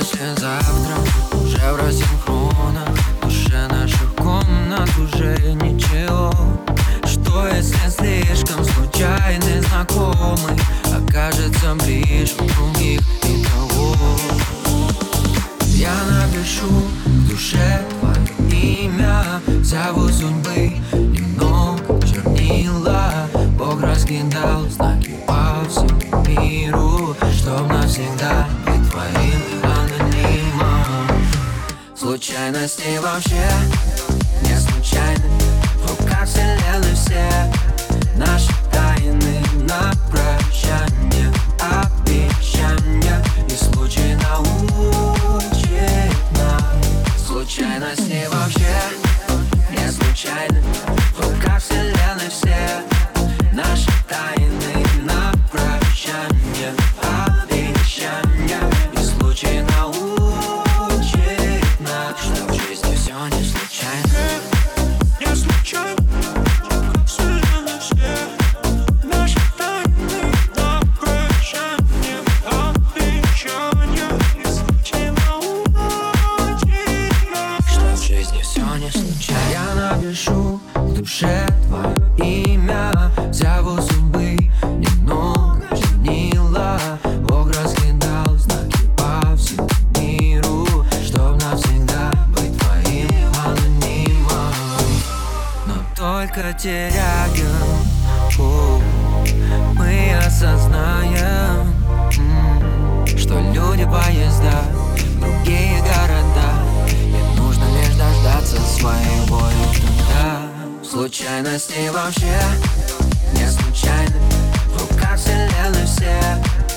если завтра уже в рассинхронах душе наших комнат уже ничего. Что если слишком случайный знакомый Окажется ближе других и того? Я напишу в душе твое имя. Зову судьбы немного чернила. Бог раскидал знаки по всему миру. Чтоб навсегда быть твоим анонимом Случайности вообще не случайны. В руках вселенной все Я напишу в душе твое имя. Зову судьбы немного чернила. Бог раскидал знаки по всему миру Чтоб навсегда быть твоим анонимом. Но только теряем Мы осознаем случайностей вообще? Не случайно. В руках вселенной все.